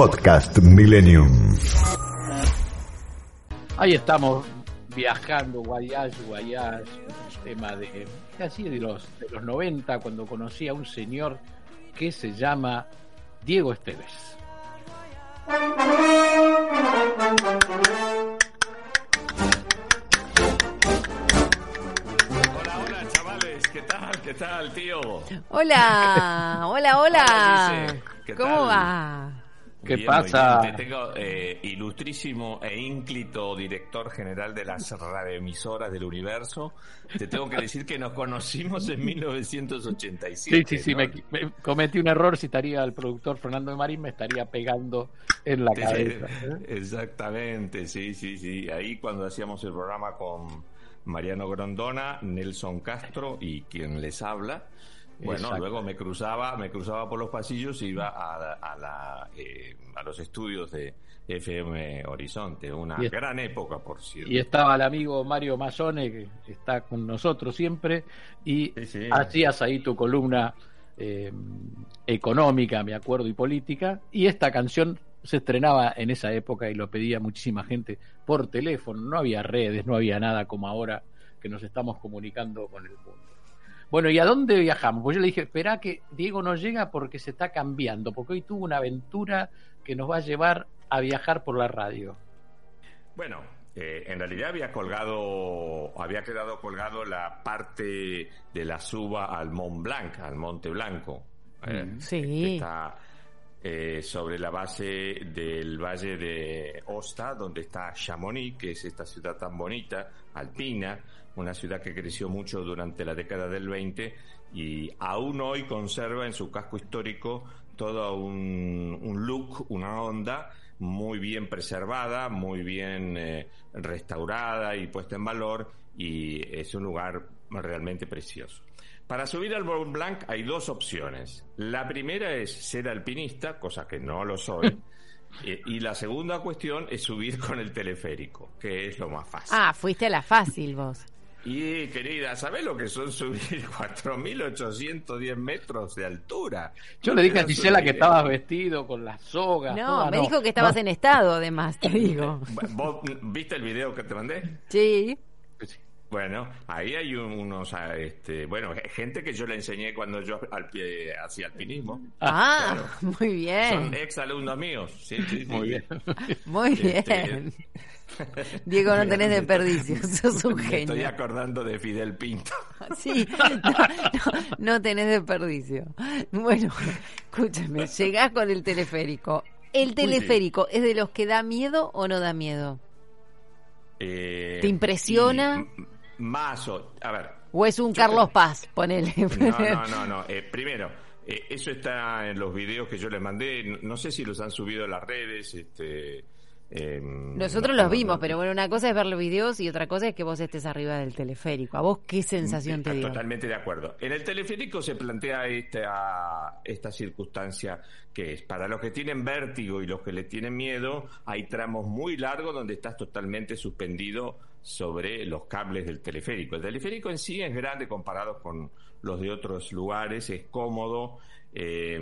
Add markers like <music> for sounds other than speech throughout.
Podcast Millennium. Ahí estamos viajando, guayas, guayas, un tema de casi de los, de los 90, cuando conocí a un señor que se llama Diego Esteves. Hola, hola, chavales, ¿qué tal? ¿Qué tal, tío? Hola, hola, hola. Hola, ¿qué ¿Cómo tal? va? ¿Qué Bien, pasa? Te tengo eh, ilustrísimo e ínclito director general de las radioemisoras del universo. Te tengo que decir que nos conocimos en 1987. Sí, sí, sí, ¿no? me, me cometí un error. Si estaría el productor Fernando de Marín, me estaría pegando en la cabeza. sí, Exactamente, sí, sí, sí. Ahí cuando hacíamos el programa con Mariano Grondona, Nelson Castro y quien les habla. Bueno, Exacto. luego me cruzaba, me cruzaba por los pasillos y iba a, a la, eh, a los estudios de FM Horizonte. Una Y es- gran época, por cierto. Y estaba el amigo Mario Mazzone, que está con nosotros siempre, y Sí, sí. hacías ahí tu columna eh, económica, me acuerdo, y política, y esta canción se estrenaba en esa época y lo pedía muchísima gente por teléfono, no había redes, no había nada como ahora que nos estamos comunicando con el mundo. Bueno, ¿y a dónde viajamos? Pues yo le dije, espera que Diego no llega porque se está cambiando, porque hoy tuvo una aventura que nos va a llevar a viajar por la radio. Bueno, eh, en realidad había colgado, había quedado colgado la parte de la suba al Mont Blanc, al Monte Blanco. Eh, Mm, Sí. que Está eh, sobre la base del valle de Osta, donde está Chamonix, que es esta ciudad tan bonita, alpina, una ciudad que creció mucho durante la década del 20 y aún hoy conserva en su casco histórico todo un, look, una onda muy bien preservada, muy bien eh, restaurada y puesta en valor y es un lugar realmente precioso. Para subir al Mont Blanc hay dos opciones. La primera es ser alpinista, cosa que no lo soy. <laughs> Eh, y la segunda cuestión es subir con el teleférico, que es lo más fácil. Ah, fuiste a la fácil vos. Y querida, ¿sabés lo que son subir <laughs> 4.810 metros de altura? Yo le dije a Gisela que estabas vestido con las sogas. No, toda, me dijo que estabas en estado, además, te digo. <laughs> ¿Vos viste el video que te mandé? Sí. Bueno, ahí hay un- unos, ah, este, bueno, gente que yo le enseñé cuando yo al pie, hacía alpinismo. Ah, claro. <laughs> muy Son bien. ex alumnos míos. Sí, sí, sí. Muy bien. <laughs> Muy Este, bien. <laughs> Diego, no tenés desperdicio, sos un Me estoy genio. acordando de Fidel Pinto. Sí, no, no, no tenés desperdicio. Bueno, escúchame, llegás con el teleférico. ¿El teleférico es de los que da miedo o no da miedo? Eh, ¿Te impresiona? y, m- más o, a ver. ¿O es un Carlos te- Paz? Ponele. No, no, <laughs> no, no. Eh, primero, eh, eso está en los videos que yo les mandé. No, no sé si los han subido a las redes. Este, em, Nosotros no, los vimos, pero bueno, una cosa es ver los videos y otra cosa es que vos estés arriba del teleférico. ¿A vos qué sensación te Ah, dio? Totalmente de acuerdo. En el teleférico se plantea esta, esta circunstancia que es para los que tienen vértigo y los que le tienen miedo, hay tramos muy largos donde estás totalmente suspendido sobre los cables del teleférico. El teleférico en sí es grande comparado con los de otros lugares, es cómodo, eh,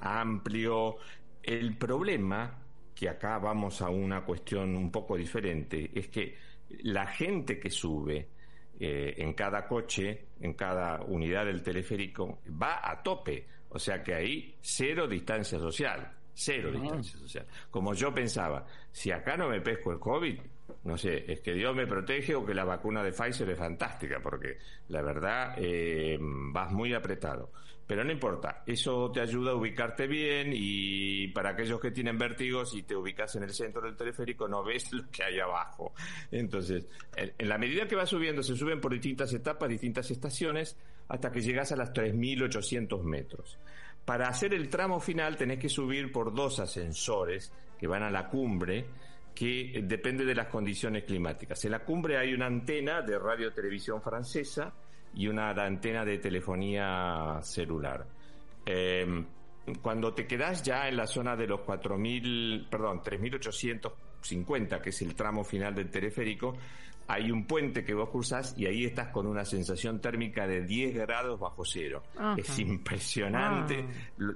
amplio. El problema, que acá vamos a una cuestión un poco diferente, es que la gente que sube, eh, en cada coche, en cada unidad del teleférico, va a tope. O sea que ahí cero distancia social. Cero distancia social. Como yo pensaba, si acá no me pesco el COVID, no sé, es que Dios me protege o que la vacuna de Pfizer es fantástica, porque la verdad eh, vas muy apretado. Pero no importa, eso te ayuda a ubicarte bien y para aquellos que tienen vértigo, si te ubicas en el centro del teleférico no ves lo que hay abajo. Entonces, en, en la medida que vas subiendo, se suben por distintas etapas, distintas estaciones, hasta que llegas a las 3.800 metros. Para hacer el tramo final tenés que subir por dos ascensores que van a la cumbre, que depende de las condiciones climáticas. En la cumbre hay una antena de radio televisión francesa y una antena de telefonía celular. Eh, cuando te quedas ya en la zona de los 4.000, perdón, 3.850, que es el tramo final del teleférico, hay un puente que vos cruzás y ahí estás con una sensación térmica de 10 grados bajo cero. Ajá. Es impresionante.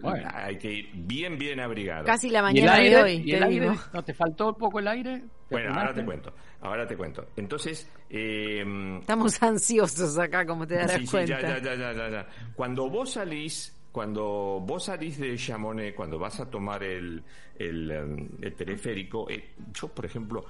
Bueno. Hay que ir bien, bien abrigado. Casi la ¿Y el mañana de aire? hoy, ¿Y te el aire? ¿No te faltó un poco el aire? ¿Te Bueno, ahora te cuento. Ahora te cuento. Entonces, eh, Estamos <laughs> ansiosos acá, como te darás Sí, sí, cuenta. ya, ya, ya, ya, ya. Cuando vos salís, cuando vos salís de Chamonix, cuando vas a tomar el, el, em, el teleférico, eh, yo, por ejemplo,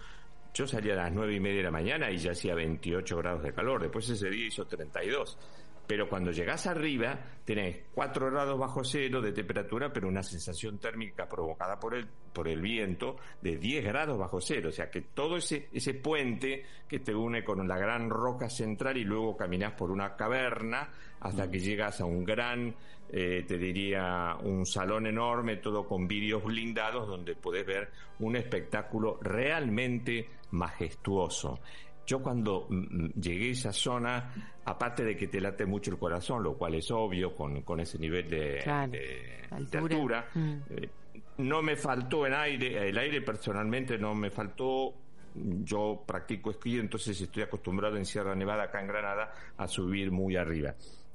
yo salí a las nueve y media de la mañana y ya hacía 28 grados de calor. Después ese día hizo 32. Pero cuando llegás arriba, tenés 4 grados bajo cero de temperatura, pero una sensación térmica provocada por el, por el viento de 10 grados bajo cero. O sea que todo ese, ese puente que te une con la gran roca central y luego caminás por una caverna hasta que llegas a un gran, eh, te diría, un salón enorme, todo con vídeos blindados, donde podés ver un espectáculo realmente majestuoso. Yo cuando mm, mm, llegué a esa zona, aparte de que te late mucho el corazón, lo cual es obvio con, con ese nivel de, Claro, de- de altura. Mm. eh, no me faltó en aire, el aire personalmente no me faltó. Yo practico esquí, entonces estoy acostumbrado en Sierra Nevada, acá en Granada, a subir muy arriba.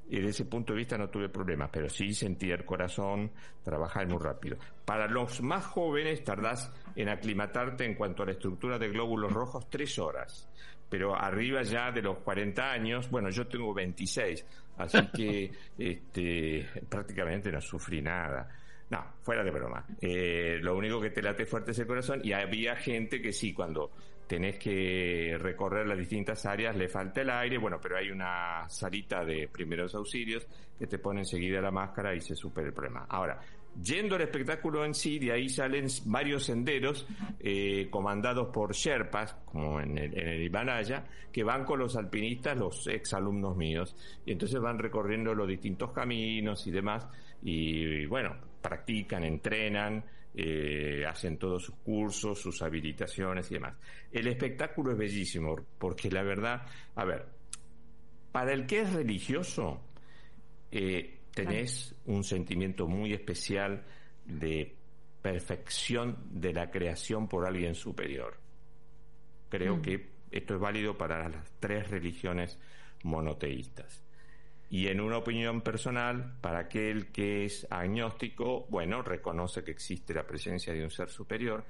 Y desde ese punto de vista no tuve problemas, pero sí sentí el corazón trabajar muy rápido. Para los más jóvenes tardás en aclimatarte en cuanto a la estructura de glóbulos rojos tres horas. Pero arriba ya de los 40 años, bueno, yo tengo 26, así <laughs> que este, prácticamente no sufrí nada. No, fuera de broma. Eh, lo único que te late fuerte es el corazón y había gente que sí, cuando tenés que recorrer las distintas áreas le falta el aire, bueno, pero hay una salita de primeros auxilios que te pone enseguida la máscara y se supera el problema. Ahora, yendo al espectáculo en sí, de ahí salen varios senderos eh, comandados por Sherpas, como en el, en Himalaya, que van con los alpinistas, los ex alumnos míos, y entonces van recorriendo los distintos caminos y demás, y bueno, practican, entrenan, eh, hacen todos sus cursos, sus habilitaciones y demás. El espectáculo es bellísimo, porque la verdad, a ver, para el que es religioso, eh, tenés un sentimiento muy especial de perfección de la creación por alguien superior. Creo Mm. que esto es válido para las tres religiones monoteístas. Y en una opinión personal, para aquel que es agnóstico, bueno, reconoce que existe la presencia de un ser superior.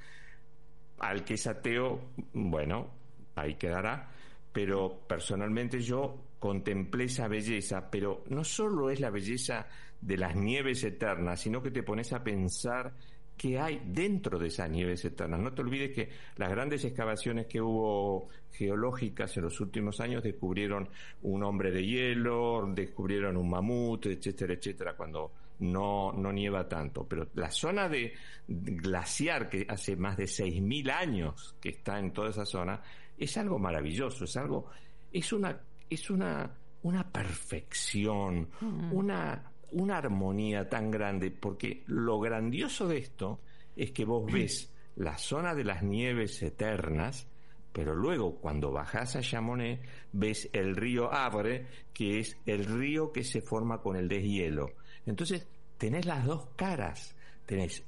Al que es ateo, bueno, ahí quedará. Pero personalmente yo contemplé esa belleza, pero no solo es la belleza de las nieves eternas, sino que te pones a pensar qué hay dentro de esas nieves eternas. No te olvides que las grandes excavaciones que hubo geológicas en los últimos años descubrieron un hombre de hielo, descubrieron un mamut, etcétera, etcétera, cuando no, no nieva tanto. Pero la zona de glaciar, que hace más de 6.000 años que está en toda esa zona, es algo maravilloso, es algo, es una, es una, una perfección, una, una armonía tan grande, porque lo grandioso de esto es que vos ves la zona de las nieves eternas, pero luego cuando bajás a Chamonix ves el río Abre, que es el río que se forma con el deshielo. Entonces tenés las dos caras, tenés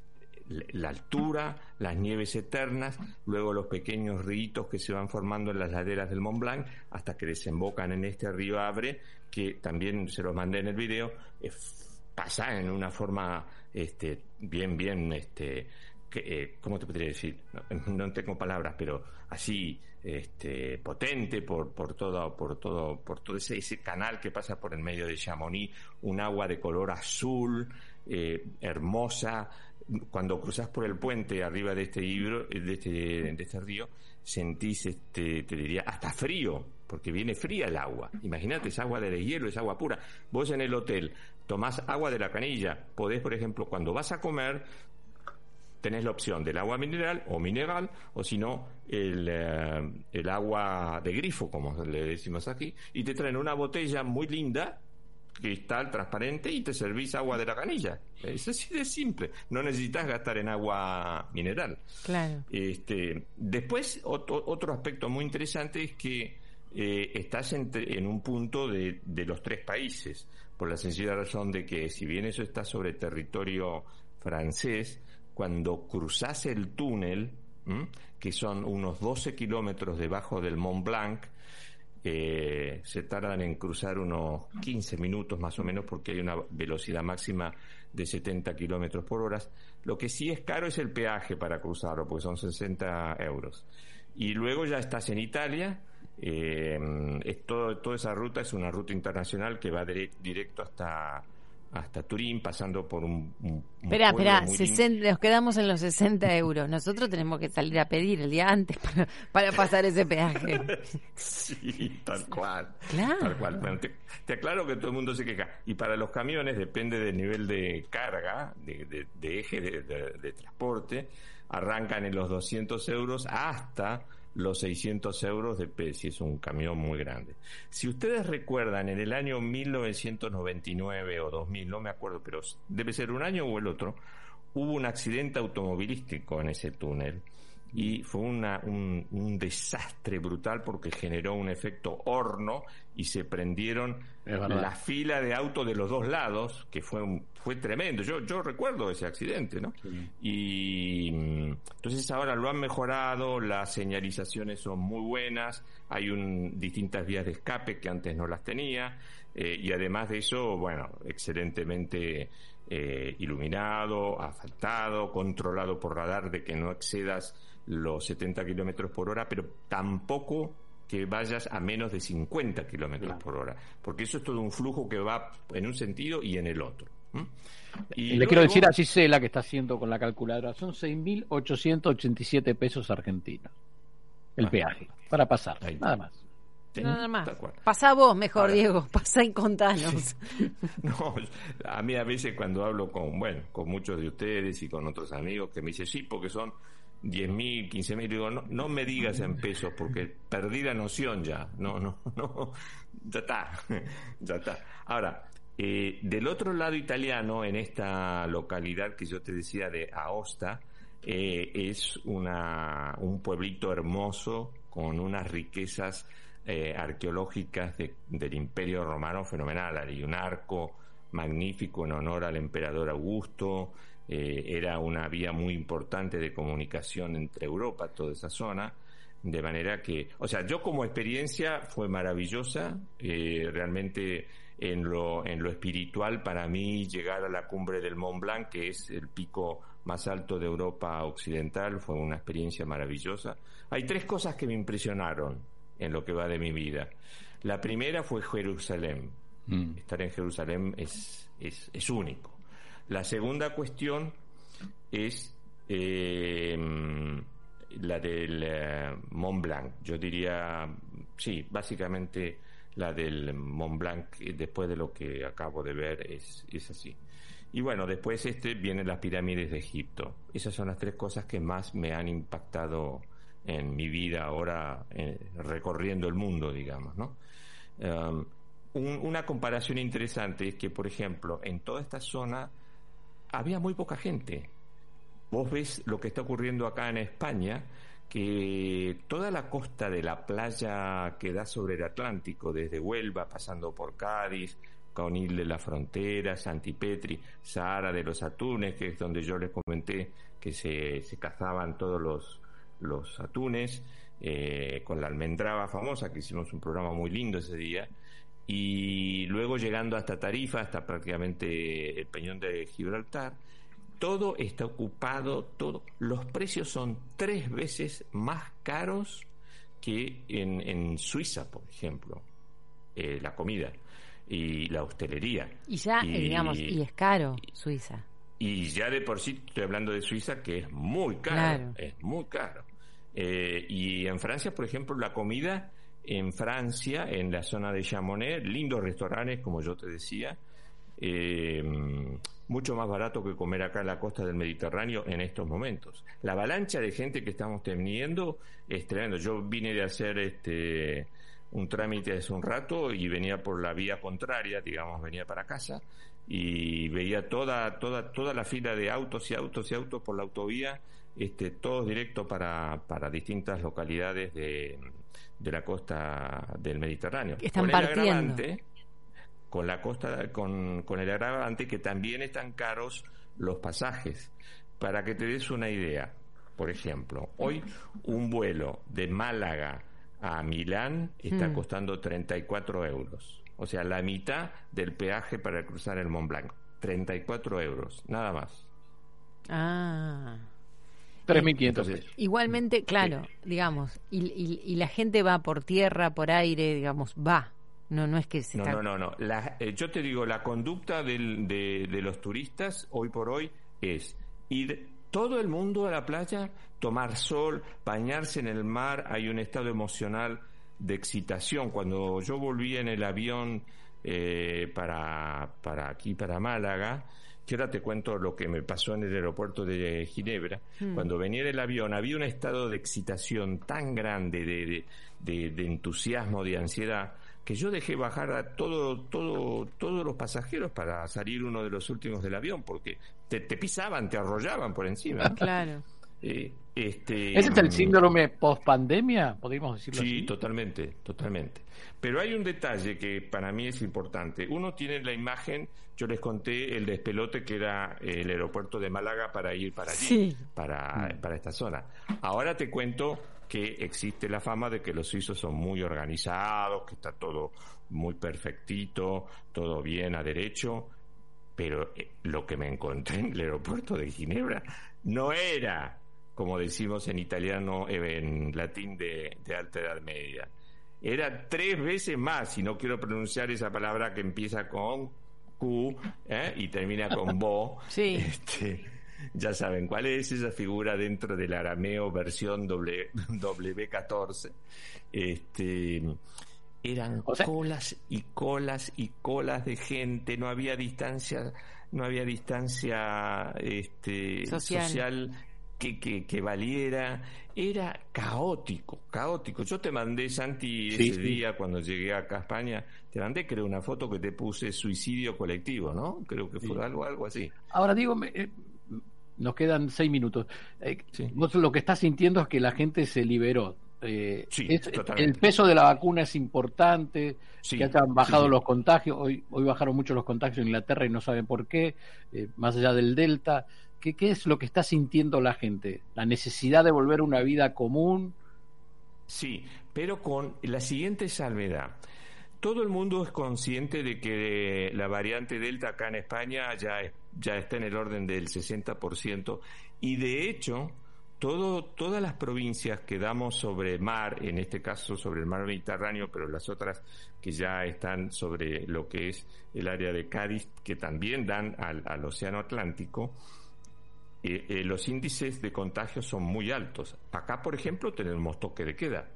la altura, las nieves eternas, luego los pequeños ríos que se van formando en las laderas del Mont Blanc hasta que desembocan en este río Abre, que también se los mandé en el video, eh, pasa en una forma este, bien, bien, este, eh, ¿cómo te podría decir? No, no tengo palabras, pero así este, potente por, por todo, por todo, por todo ese, ese canal que pasa por el medio de Chamonix, un agua de color azul, eh, hermosa. Cuando cruzas por el puente arriba de este libro, de este, de este río, sentís, este, te diría, hasta frío, porque viene fría el agua. Imagínate, es agua de hielo, es agua pura. Vos en el hotel tomás agua de la canilla, podés, por ejemplo, cuando vas a comer, tenés la opción del agua mineral o mineral, o si no, el, eh, el agua de grifo, como le decimos aquí, y te traen una botella muy linda cristal transparente y te servís agua de la canilla. Es así de simple. No necesitas gastar en agua mineral. Claro. Este, después, otro, otro aspecto muy interesante es que eh, estás entre- en un punto de, de los tres países, por la sencilla razón de que si bien eso está sobre territorio francés, cuando cruzas el túnel, ¿m? que son unos 12 kilómetros debajo del Mont Blanc, eh, se tardan en cruzar unos 15 minutos más o menos porque hay una velocidad máxima de 70 kilómetros por hora. Lo que sí es caro es el peaje para cruzarlo, porque son 60 euros. Y luego ya estás en Italia. eh, es todo, toda esa ruta es una ruta internacional que va dire- directo hasta hasta Turín, pasando por un, Espera, espera, muy 60 nos quedamos en los 60 euros. Nosotros tenemos que salir a pedir el día antes para, para pasar ese peaje. <laughs> Sí, tal cual. Claro. Tal cual. Bueno, te, te aclaro que todo el mundo se queja. Y para los camiones depende del nivel de carga, de, de- de eje de transporte. Arrancan en los 200 euros hasta los 600 euros de si es un camión muy grande. Si ustedes recuerdan, en el año 1999 o 2000, no me acuerdo, pero debe ser un año o el otro, hubo un accidente automovilístico en ese túnel y fue una, un, un desastre brutal porque generó un efecto horno y se prendieron la fila de autos de los dos lados, que fue un- fue tremendo. Yo, yo recuerdo ese accidente, ¿no? Y mm, entonces ahora lo han mejorado, las señalizaciones son muy buenas, hay un, distintas vías de escape que antes no las tenía, eh, y además de eso, bueno, excelentemente eh, iluminado, asfaltado, controlado por radar de que no excedas los 70 kilómetros por hora, pero tampoco que vayas a menos de 50 kilómetros por hora, porque eso es todo un flujo que va en un sentido y en el otro. le quiero decir a Gisela que está haciendo con la calculadora, son 6.887 pesos argentinos el Ah. peaje para pasar, Ahí. nada más. Nada más. Pasá vos mejor, Ahora- Diego. Pasá y contanos. <laughs> No, a mí a veces cuando hablo con, bueno, con muchos de ustedes y con otros amigos que me dicen, sí, porque son 10 mil, 15 mil, digo, no, no me digas en pesos porque perdí la noción ya, no, no, <laughs> no, ya está, <laughs> ya está. Ahora, eh, del otro lado italiano, en esta localidad que yo te decía de Aosta, eh, es una, un pueblito hermoso con unas riquezas eh, arqueológicas de- del Imperio Romano fenomenal. Hay un arco magnífico en honor al emperador Augusto. Eh, era una vía muy importante de comunicación entre Europa, toda esa zona. De manera que, o sea, yo como experiencia fue maravillosa. eh, realmente en lo, en lo espiritual, para mí llegar a la cumbre del Mont Blanc, que es el pico más alto de Europa Occidental, fue una experiencia maravillosa. Hay tres cosas que me impresionaron en lo que va de mi vida. La primera fue Jerusalén. Mm. Estar en Jerusalén es, es, es único. La segunda cuestión es eh, la del eh, Mont Blanc. Yo diría, sí, básicamente la del Mont Blanc, eh, después de lo que acabo de ver, es, es así. Y bueno, después este vienen las pirámides de Egipto. Esas son las tres cosas que más me han impactado en mi vida ahora recorriendo el mundo, digamos, ¿no? Un- una comparación interesante es que, por ejemplo, en toda esta zona había muy poca gente. Vos ves lo que está ocurriendo acá en España, que toda la costa de la playa que da sobre el Atlántico, desde Huelva, pasando por Cádiz, Caonil de la Frontera, Santipetri, Sahara de los Atunes, que es donde yo les comenté que se, cazaban todos los, los atunes, eh, con la almendraba famosa, que hicimos un programa muy lindo ese día, y luego llegando hasta Tarifa, hasta prácticamente el Peñón de Gibraltar, todo está ocupado, todo, los precios son tres veces más caros que en, en Suiza, por ejemplo, eh, la comida y la hostelería. Y ya, eh, Y- digamos, y es caro Suiza. Y ya de por sí estoy hablando de Suiza, que es muy caro. Claro. Es muy caro. Eh, y en Francia, por ejemplo, la comida en Francia, en la zona de Chamonix, lindos restaurantes, como yo te decía, eh, mucho más barato que comer acá en la costa del Mediterráneo en estos momentos. La avalancha de gente que estamos teniendo es tremendo. Yo vine de hacer este un trámite hace un rato y venía por la vía contraria, digamos, venía para casa y veía toda, toda, toda la fila de autos y autos y autos por la autovía, este, todos directos para, para distintas localidades de, de la costa del Mediterráneo. Están con partiendo. el agravante, con la costa, con, con el agravante que también están caros los pasajes. Para que te des una idea, por ejemplo, hoy un vuelo de Málaga a Milán está Mm. costando 34 euros. O sea, la mitad del peaje para cruzar el Mont Blanc. 34 euros, nada más. Ah. 3.500 Entonces, pesos. Igualmente, claro, digamos, y, y- y la gente va por tierra, por aire, digamos, va. No, no es que se No, está... no, no, no. La- eh, yo te digo, la conducta del- de, de los turistas hoy por hoy es ir todo el mundo a la playa, tomar sol, bañarse en el mar. Hay un estado emocional de excitación. Cuando yo volví en el avión eh, para, para aquí, para Málaga, que ahora te cuento lo que me pasó en el aeropuerto de Ginebra. Cuando venía del avión había un estado de excitación tan grande, de, de, de- de entusiasmo, de ansiedad, que yo dejé bajar a todo, todo, todos los pasajeros para salir uno de los últimos del avión, porque te, te pisaban, te arrollaban por encima. Claro. Eh, este, ¿Ese es el síndrome post-pandemia? ¿Podríamos decirlo Sí, así? totalmente, totalmente. Pero hay un detalle que para mí es importante. Uno tiene la imagen, yo les conté el despelote que era el aeropuerto de Málaga para ir para allí, Sí. para, para esta zona. Ahora te cuento que existe la fama de que los suizos son muy organizados, que está todo muy perfectito, todo bien a derecho, pero eh, lo que me encontré en el aeropuerto de Ginebra no era, como decimos en italiano, eh, en latín de, de alta edad media. Era tres veces más, y no quiero pronunciar esa palabra que empieza con Q ¿eh? y termina con <laughs> Bo. Sí. Este, ya saben cuál es esa figura dentro del arameo versión <laughs> W, W14. Este, eran O sea- colas y colas y colas de gente, no había distancia, no había distancia este, Social. social, que, que, que valiera. Era caótico, caótico. Yo te mandé, Santi, Sí, ese sí. día cuando llegué acá a España, te mandé, creo, una foto que te puse suicidio colectivo, ¿no? Creo que fue Sí. algo, algo así. Ahora digo, me- eh, nos quedan seis minutos. Eh, Sí. Vos lo que estás sintiendo es que la gente se liberó. Eh, Sí, es- totalmente. el peso de la vacuna es importante, Sí, que hayan bajado sí, sí. los contagios. Hoy, hoy bajaron mucho los contagios en Inglaterra y no saben por qué, eh, más allá del Delta. ¿Qué, ¿Qué es lo que está sintiendo la gente? ¿La necesidad de volver a una vida común? Sí, pero con la siguiente salvedad. Todo el mundo es consciente de que la variante Delta acá en España ya, es- ya está en el orden del 60% y de hecho todas las provincias que damos sobre mar, en este caso sobre el mar Mediterráneo, pero las otras que ya están sobre lo que es el área de Cádiz, que también dan al Océano Atlántico, eh, eh, los índices de contagio son muy altos. Acá, por ejemplo, tenemos toque de queda.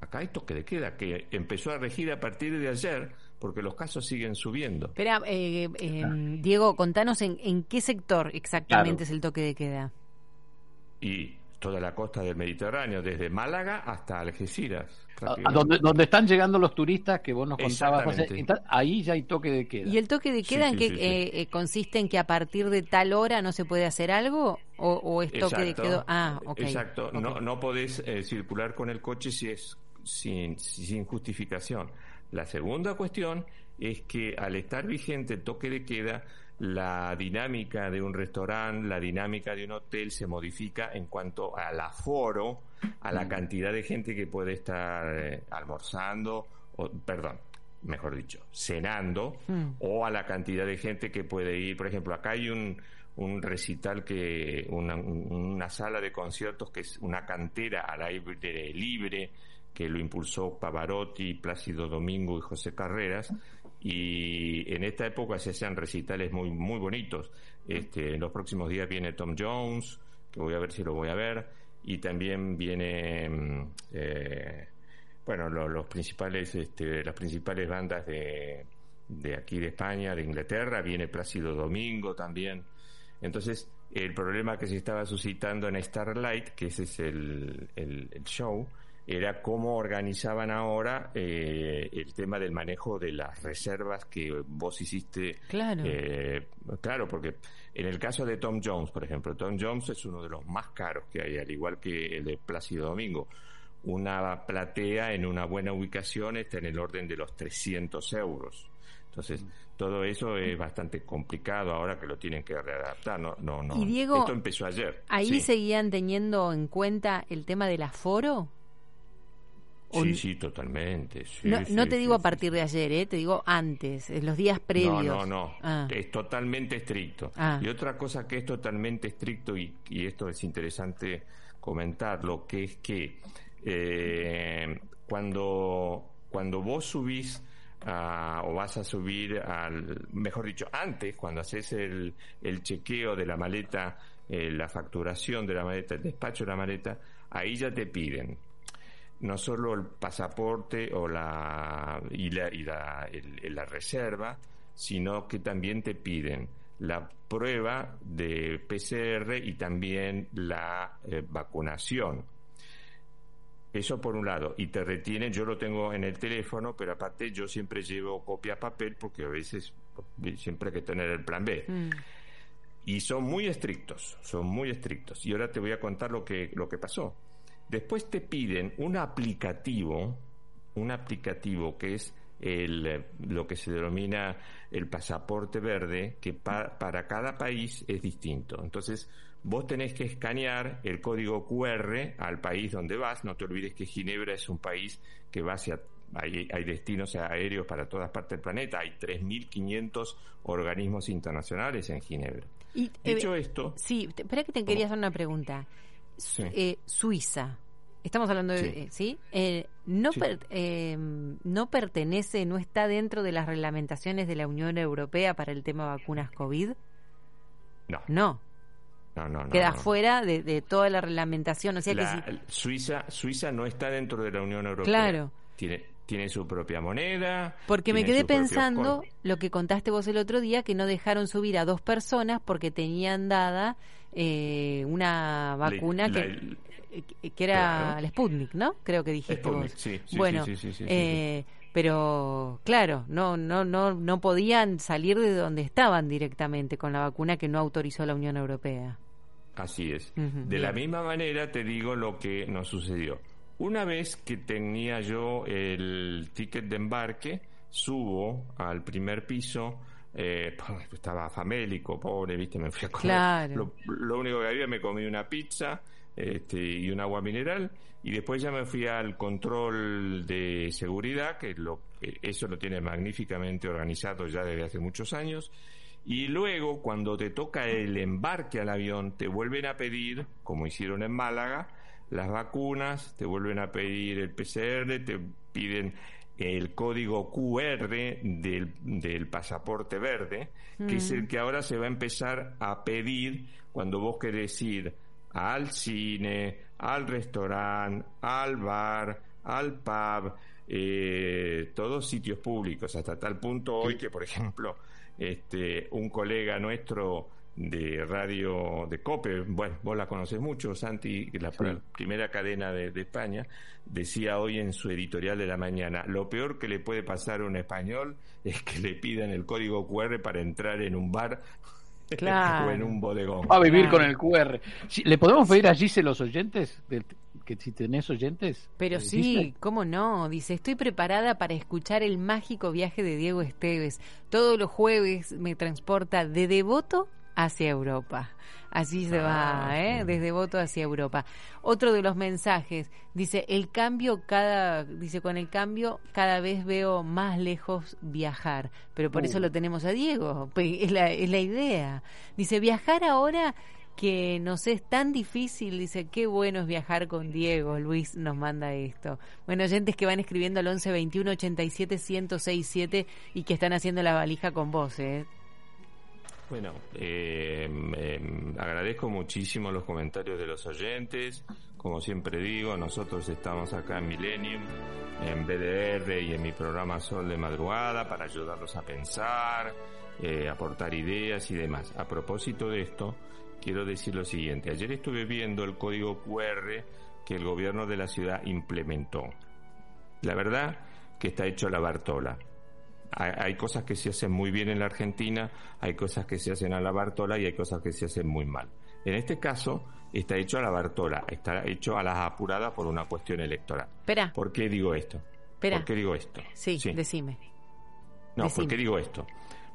Acá hay toque de queda que empezó a regir a partir de ayer porque los casos siguen subiendo. Espera, eh, eh, Diego, contanos en, en qué sector exactamente Claro. es el toque de queda. Y toda la costa del Mediterráneo, desde Málaga hasta Algeciras. A- donde, donde están llegando los turistas que vos nos contabas, José, está- ahí ya hay toque de queda. ¿Y el toque de Sí, queda en sí, qué sí, sí. eh, eh, consiste en que a partir de tal hora no se puede hacer algo? ¿O, o es toque de Exacto. queda? Ah, ok. Exacto. No, no podés eh, circular con el coche si es sin, sin justificación. La segunda cuestión es que al estar vigente el toque de queda, la dinámica de un restaurante, la dinámica de un hotel se modifica en cuanto al aforo, a la cantidad de gente que puede estar eh, almorzando, o, perdón, mejor dicho, cenando, Mm. o a la cantidad de gente que puede ir. Por ejemplo, acá hay un, un recital que, una, un- una sala de conciertos que es una cantera al aire libre, que lo impulsó Pavarotti, Plácido Domingo y José Carreras. Y en esta época se hacían recitales muy, muy bonitos. Este, en los próximos días viene Tom Jones, que voy a ver si lo voy a ver. Y también viene, mm, eh, bueno, lo- los principales, este, las principales bandas de, de aquí de España, de Inglaterra, viene Plácido Domingo también. Entonces, el problema que se estaba suscitando en Starlight, que ese es el- el show, era cómo organizaban ahora eh, el tema del manejo de las reservas que vos hiciste. Claro. Eh, claro, porque en el caso de Tom Jones, por ejemplo, Tom Jones es uno de los más caros que hay, al igual que el de Plácido Domingo. Una platea en una buena ubicación está en el orden de los 300 euros. Entonces, todo eso es bastante complicado ahora que lo tienen que readaptar. No, no, no. Y Diego, Esto empezó ayer. ¿Ahí Sí. seguían teniendo en cuenta el tema del aforo? ¿O Sí, sí, totalmente. sí, no, sí, no te sí, digo a partir de ayer, ¿eh? te digo antes, en los días previos. No, no, no. Ah. Es totalmente estricto. Ah. Y otra cosa que es totalmente estricto, y, y esto es interesante comentarlo, que es que eh, cuando, cuando vos subís o vas a subir al, mejor dicho, antes, cuando haces el, el chequeo de la maleta, eh, la facturación de la maleta, el despacho de la maleta, ahí ya te piden no solo el pasaporte o la y la, y la, el- la reserva, sino que también te piden la prueba de PCR y también la eh, vacunación. Eso por un lado, y te retienen, yo lo tengo en el teléfono, pero aparte yo siempre llevo copia a papel porque a veces siempre hay que tener el plan B. Mm. Y son muy estrictos, son muy estrictos. Y ahora te voy a contar lo que, lo que pasó. Después te piden un aplicativo, un aplicativo que es el, eh, lo que se denomina el pasaporte verde, que pa- para cada país es distinto. Entonces, vos tenés que escanear el código QR al país donde vas. No te olvides que Ginebra es un país que va hacia hay, hay destinos aéreos para todas partes del planeta. Hay 3.500 organismos internacionales en Ginebra. Y, Dicho eh, esto, Sí, espera que te quería hacer una pregunta. Sí. eh, Suiza. Estamos hablando de, Sí. eh, ¿sí? Eh, no, Sí. per- eh, no pertenece, no está dentro de las reglamentaciones de la Unión Europea para el tema vacunas COVID. no, No, no, no. no, queda fuera de, de toda la reglamentación. O sea La- que sí. Suiza, Suiza no está dentro de la Unión Europea. Claro. Tiene, tiene su propia moneda. Porque me quedé propio pensando lo que contaste vos el otro día, que no dejaron subir a dos personas porque tenían dada eh, una vacuna la- que, eh, que era Claro. el Sputnik, ¿no? Creo que dijiste Sputnik, vos. sí, sí, bueno, sí, eh, pero claro, no, no, no, no podían salir de donde estaban directamente con la vacuna que no autorizó la Unión Europea. Así es. De la misma manera te digo lo que nos sucedió. Una vez que tenía yo el ticket de embarque, subo al primer piso. Eh, <laughs> estaba famélico, pobre, viste, me fui a comer. Claro. Lo, lo único que había, me comí una pizza este, y un agua mineral. Y después ya me fui al control de seguridad, que lo, que eso lo tiene magníficamente organizado ya desde hace muchos años. Y luego, cuando te toca el embarque al avión, te vuelven a pedir, como hicieron en Málaga, las vacunas, te vuelven a pedir el PCR, te piden el código QR del, del pasaporte verde, que es el que ahora se va a empezar a pedir cuando vos querés ir al cine, al restaurante, al bar, al pub, eh, todos sitios públicos, hasta tal punto hoy que, por ejemplo, este, un colega nuestro de radio de COPE, bueno, vos la conoces mucho, Santi, la pr- primera cadena de, de España, decía hoy en su editorial de la mañana, lo peor que le puede pasar a un español es que le pidan el código QR para entrar en un bar <laughs> Claro. o en un bodegón. A vivir Claro. con el QR. Sí, ¿Le podemos pedir a Gise los oyentes? Que si tenés oyentes. Pero eh, sí, Gise? ¿cómo no? Dice, estoy preparada para escuchar el mágico viaje de Diego Esteves. Todos los jueves me transporta de Devoto hacia Europa. Así se va, Ah, ¿eh? sí. Desde Devoto hacia Europa. Otro de los mensajes dice, el cambio cada, dice, con el cambio cada vez veo más lejos viajar. Pero por eso Uh. lo tenemos a Diego. Es la, es la idea. Dice, viajar ahora que nos es tan difícil, dice, qué bueno es viajar con Diego, Luis nos manda esto. Bueno, oyentes que van escribiendo al 11 21 87 1067 y que están haciendo la valija con vos, ¿eh? Bueno, eh, eh, agradezco muchísimo los comentarios de los oyentes. Como siempre digo, nosotros estamos acá en Millennium, en BDR y en mi programa Sol de Madrugada para ayudarlos a pensar, eh, aportar ideas y demás. A propósito de esto, quiero decir lo siguiente. Ayer estuve viendo el código QR que el gobierno de la ciudad implementó. La verdad que está hecho la Bartola. Hay, cosas que se hacen muy bien en la Argentina, hay cosas que se hacen a la Bartola y hay cosas que se hacen muy mal. En este caso, está hecho a la Bartola, está hecho a las apuradas por una cuestión electoral. Espera, ¿Por qué digo esto? espera. ¿Por qué digo esto? Sí, decime. No, Decime. ¿por qué digo esto?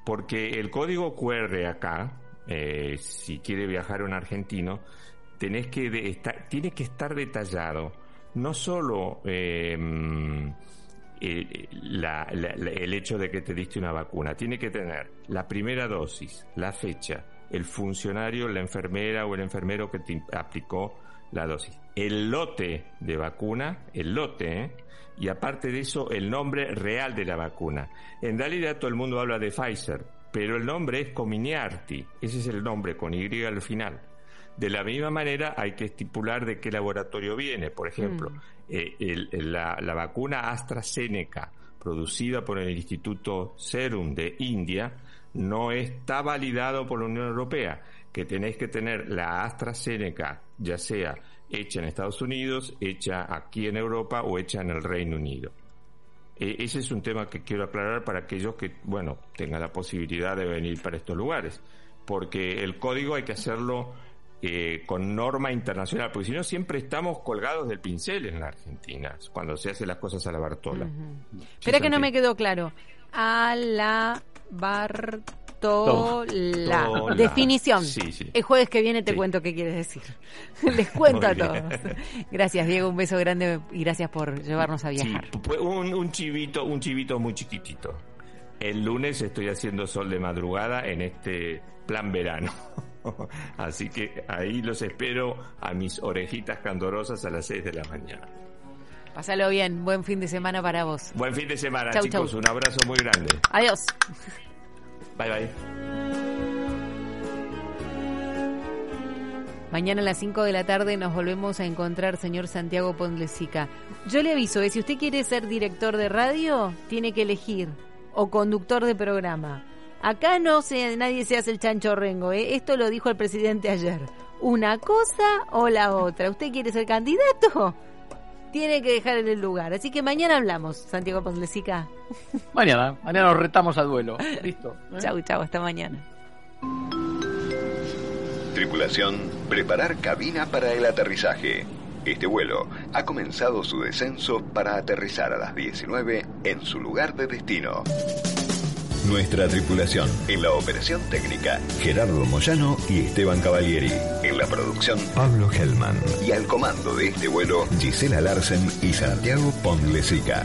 Porque el código QR acá, eh, si quiere viajar un argentino, tenés que de- tiene que estar detallado no solo eh, la- la- el hecho de que te diste una vacuna, tiene que tener la primera dosis, la fecha, el funcionario, la enfermera o el enfermero que te aplicó la dosis, el lote de vacuna, el lote, ¿eh? y aparte de eso, el nombre real de la vacuna. En realidad todo el mundo habla de Pfizer, pero el nombre es Comirnaty, ese es el nombre con Y al final. De la misma manera hay que estipular de qué laboratorio viene. Por ejemplo, eh, el- el- la, la vacuna AstraZeneca, producida por el Instituto Serum de India, no está validado por la Unión Europea, que tenéis que tener la AstraZeneca, ya sea hecha en Estados Unidos, hecha aquí en Europa o hecha en el Reino Unido. E- ese es un tema que quiero aclarar para aquellos que, bueno, tengan la posibilidad de venir para estos lugares, porque el código hay que hacerlo eh, con norma internacional, porque si no siempre estamos colgados del pincel en la Argentina, cuando se hacen las cosas a la Bartola. Ujú. Espera que no me quedó claro. A la Bartola. Tola. Definición. Sí, sí. El jueves que viene te Sí. cuento qué quieres decir. <laughs> Les cuento a todos. Gracias, Diego. Un beso grande y gracias por llevarnos a viajar. un, un chivito, un chivito muy chiquitito. El lunes estoy haciendo sol de madrugada en este plan verano. <laughs> Así que ahí los espero a mis orejitas candorosas a las 6 de la mañana. Pásalo bien. Buen fin de semana para vos. Buen fin de semana, Chau, chicos. chau. Un abrazo muy grande. Adiós. Bye bye. Mañana a las 5 de la tarde nos volvemos a encontrar, señor Santiago Pondlesica. Yo le aviso, que si usted quiere ser director de radio, tiene que elegir o conductor de programa. Acá no se, nadie se hace el chancho rengo, ¿eh? esto lo dijo el presidente ayer. Una cosa o la otra. ¿Usted quiere ser candidato? Tiene que dejar en el lugar. Así que mañana hablamos, Santiago Pondlesica. Mañana, mañana nos retamos a duelo. Listo. ¿eh? Chau, chau, hasta mañana. Tripulación, preparar cabina para el aterrizaje. Este vuelo ha comenzado su descenso para aterrizar a las 19 en su lugar de destino. Nuestra tripulación. En la operación técnica Gerardo Moyano y Esteban Cavalieri. En la producción Pablo Hellman. y al comando de este vuelo, Gisela Larsen y Santiago Pondlesica.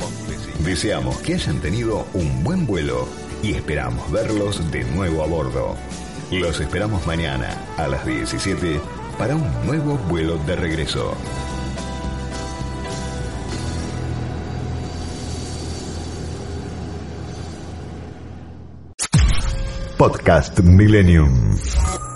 Deseamos que hayan tenido un buen vuelo y esperamos verlos de nuevo a bordo. Los esperamos mañana a las 17 para un nuevo vuelo de regreso. Podcast Millennium.